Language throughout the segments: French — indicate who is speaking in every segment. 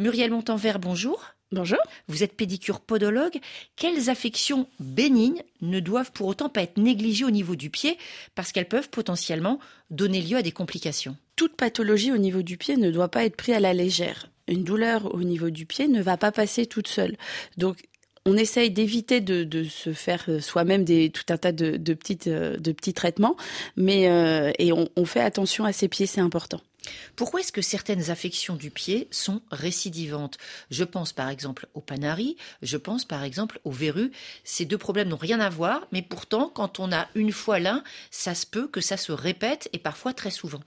Speaker 1: Muriel Montanvert, bonjour.
Speaker 2: Bonjour.
Speaker 1: Vous êtes pédicure podologue. Quelles affections bénignes ne doivent pour autant pas être négligées au niveau du pied parce qu'elles peuvent potentiellement donner lieu à des complications?
Speaker 2: Toute pathologie au niveau du pied ne doit pas être prise à la légère. Une douleur au niveau du pied ne va pas passer toute seule. Donc on essaye d'éviter de, se faire soi-même des tout un tas de, petites, de petits traitements, mais euh, et on fait attention à ses pieds, c'est important.
Speaker 1: Pourquoi est-ce que certaines affections du pied sont récidivantes? Je pense par exemple au panari, je pense par exemple aux verrues. Ces deux problèmes n'ont rien à voir, mais pourtant, quand on a une fois l'un, ça se peut que ça se répète et parfois très souvent.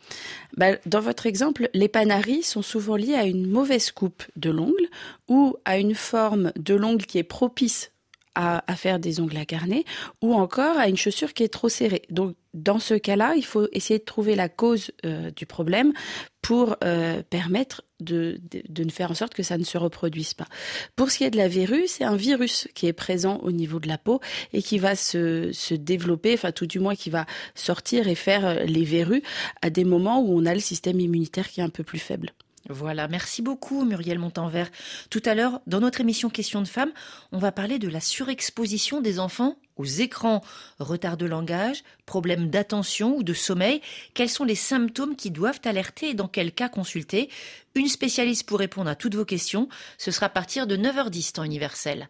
Speaker 2: Bah, dans votre exemple, les panaris sont souvent liés à une mauvaise coupe de l'ongle ou à une forme de l'ongle qui est propice à, faire des ongles à carnet ou encore à une chaussure qui est trop serrée. Donc dans ce cas-là, il faut essayer de trouver la cause euh, du problème pour euh, permettre de, de, faire en sorte que ça ne se reproduise pas. Pour ce qui est de la verrue, c'est un virus qui est présent au niveau de la peau et qui va se, se développer, enfin tout du moins qui va sortir et faire euh, les verrues à des moments où on a le système immunitaire qui est un peu plus faible.
Speaker 1: Voilà, merci beaucoup Muriel Montanvert. Tout à l'heure, dans notre émission Questions de femmes, on va parler de la surexposition des enfants aux écrans, retard de langage, problèmes d'attention ou de sommeil. Quels sont les symptômes qui doivent alerter et dans quel cas consulter? Une spécialiste pour répondre à toutes vos questions. Ce sera à partir de 9h10 temps universel.